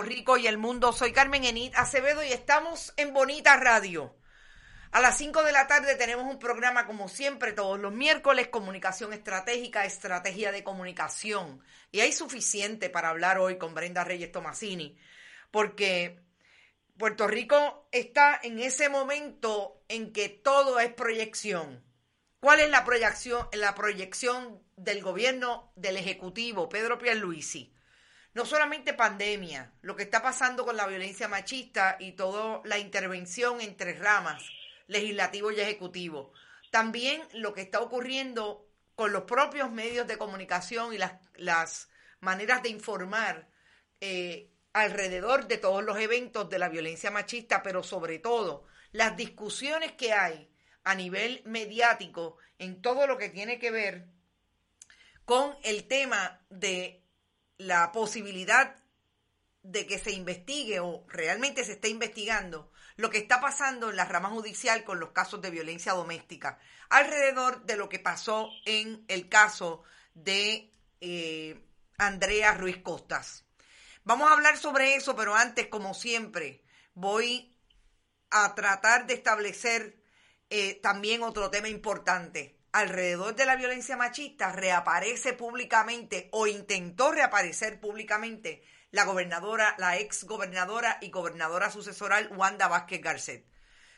Puerto Rico y el mundo. Soy Carmen Enid Acevedo y estamos en Bonita Radio. A las 5 de la tarde tenemos un programa como siempre todos los miércoles, comunicación estratégica, estrategia de comunicación. Y hay suficiente para hablar hoy con Brenda Reyes Tomasini, porque Puerto Rico está en ese momento en que todo es proyección. ¿Cuál es la proyección, la proyección del gobierno del Ejecutivo, Pedro Pierluisi? No solamente pandemia, lo que está pasando con la violencia machista y toda la intervención entre ramas, legislativo y ejecutivo, también lo que está ocurriendo con los propios medios de comunicación y las, las maneras de informar eh, alrededor de todos los eventos de la violencia machista, pero sobre todo las discusiones que hay a nivel mediático en todo lo que tiene que ver con el tema de la posibilidad de que se investigue o realmente se esté investigando lo que está pasando en la rama judicial con los casos de violencia doméstica, alrededor de lo que pasó en el caso de eh, Andrea Ruiz Costas. Vamos a hablar sobre eso, pero antes, como siempre, voy a tratar de establecer eh, también otro tema importante alrededor de la violencia machista reaparece públicamente o intentó reaparecer públicamente la gobernadora, la ex gobernadora y gobernadora sucesoral Wanda Vázquez Garcet.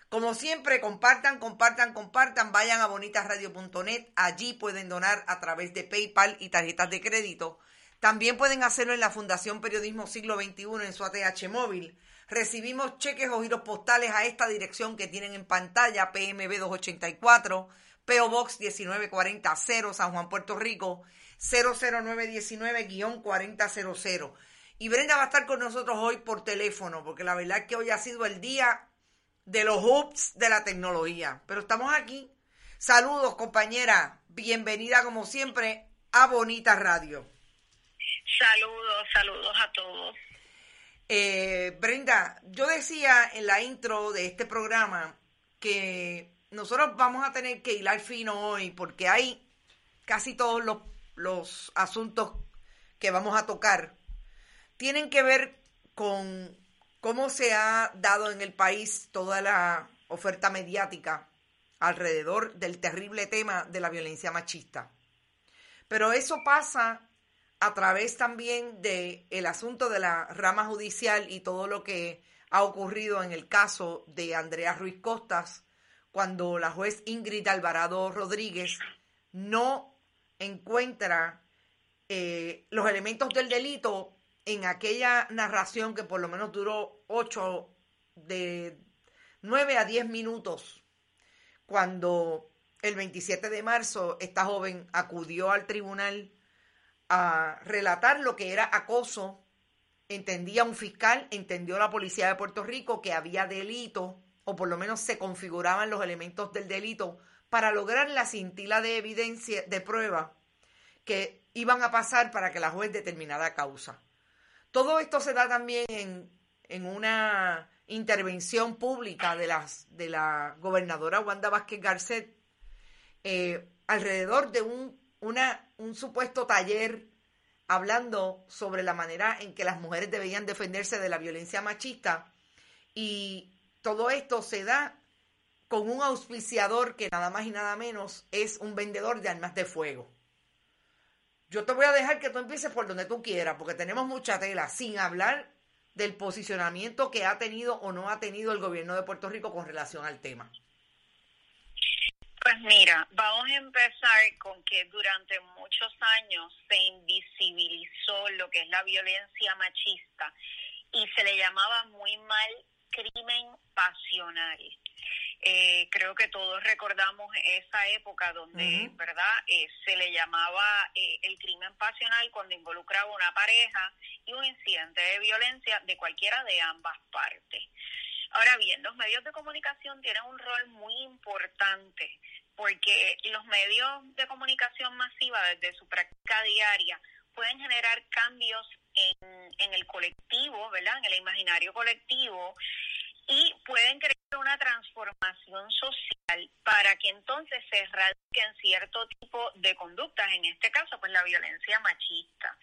Como siempre, compartan, compartan, compartan, vayan a bonitasradio.net, allí pueden donar a través de PayPal y tarjetas de crédito. También pueden hacerlo en la Fundación Periodismo Siglo XXI en su ATH móvil. Recibimos cheques o giros postales a esta dirección que tienen en pantalla, PMB 284 PO Box 1940 San Juan, Puerto Rico 00919-4000. Y Brenda va a estar con nosotros hoy por teléfono, porque la verdad es que hoy ha sido el día de los hoops de la tecnología. Pero estamos aquí. Saludos, compañera. Bienvenida, como siempre, a Bonita Radio. Saludos, saludos a todos. Eh, Brenda, yo decía en la intro de este programa que nosotros vamos a tener que hilar fino hoy porque hay casi todos los, los asuntos que vamos a tocar tienen que ver con cómo se ha dado en el país toda la oferta mediática alrededor del terrible tema de la violencia machista. Pero eso pasa a través también del el asunto de la rama judicial y todo lo que ha ocurrido en el caso de Andrea Ruiz Costas, cuando la juez Ingrid Alvarado Rodríguez no encuentra eh, los elementos del delito en aquella narración que por lo menos duró ocho de nueve a diez minutos, cuando el 27 de marzo esta joven acudió al tribunal a relatar lo que era acoso, entendía un fiscal, entendió la policía de Puerto Rico que había delito o por lo menos se configuraban los elementos del delito para lograr la cintila de evidencia, de prueba que iban a pasar para que la juez determinara causa. Todo esto se da también en, en una intervención pública de, las, de la gobernadora Wanda Vázquez Garcet eh, alrededor de un, una, un supuesto taller hablando sobre la manera en que las mujeres debían defenderse de la violencia machista y todo esto se da con un auspiciador que nada más y nada menos es un vendedor de armas de fuego. Yo te voy a dejar que tú empieces por donde tú quieras, porque tenemos mucha tela, sin hablar del posicionamiento que ha tenido o no ha tenido el gobierno de Puerto Rico con relación al tema. Pues mira, vamos a empezar con que durante muchos años se invisibilizó lo que es la violencia machista y se le llamaba muy mal crimen pasional. Eh, creo que todos recordamos esa época donde, ¿verdad? Eh, se le llamaba eh, el crimen pasional cuando involucraba una pareja y un incidente de violencia de cualquiera de ambas partes. Ahora bien, los medios de comunicación tienen un rol muy importante porque los medios de comunicación masiva desde su práctica diaria pueden generar cambios en, el colectivo, ¿verdad? En el imaginario colectivo y pueden crear una transformación social para que entonces se erradiquen cierto tipo de conductas, en este caso, pues la violencia machista.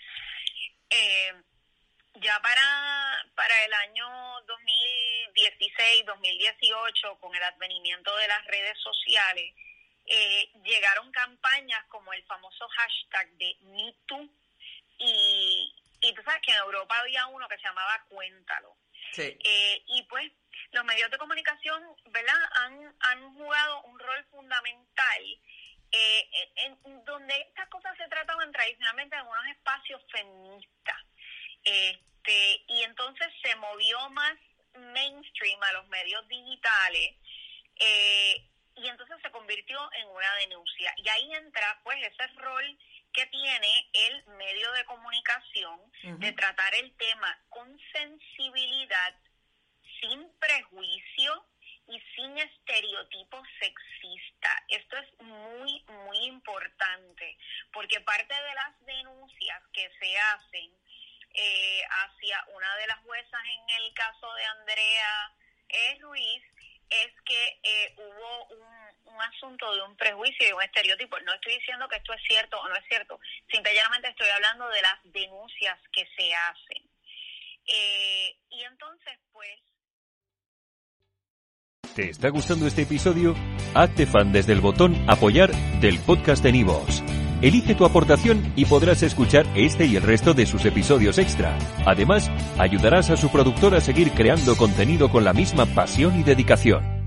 Eh, ya para, para el año 2016, 2018, con el advenimiento de las redes sociales, eh, llegaron campañas como el famoso hashtag de MeToo y, y tú sabes que en Europa había uno que se llamaba Cuéntalo. Eh, y pues los medios de comunicación, ¿verdad? Han, han jugado un rol fundamental eh, en, donde estas cosas se trataban tradicionalmente en unos espacios feministas. Este, y entonces se movió más mainstream a los medios digitales eh, y entonces se convirtió en una denuncia. Y ahí entra pues ese rol que tiene el medio de comunicación de tratar el tema con sensibilidad, sin prejuicio y sin estereotipos sexistas. Esto es muy, muy importante, porque parte de las denuncias que se hacen eh, hacia una de las juezas en el caso de Andrea eh, Ruiz es que eh, hubo un, asunto de un prejuicio y un estereotipo. No estoy diciendo que esto es cierto o no es cierto, simplemente estoy hablando de las denuncias que se hacen. y entonces, pues... ¿Te está gustando este episodio? Hazte fan desde el botón apoyar del podcast de Nivos. Elige tu aportación y podrás escuchar este y el resto de sus episodios extra. Además, ayudarás a su productor a seguir creando contenido con la misma pasión y dedicación.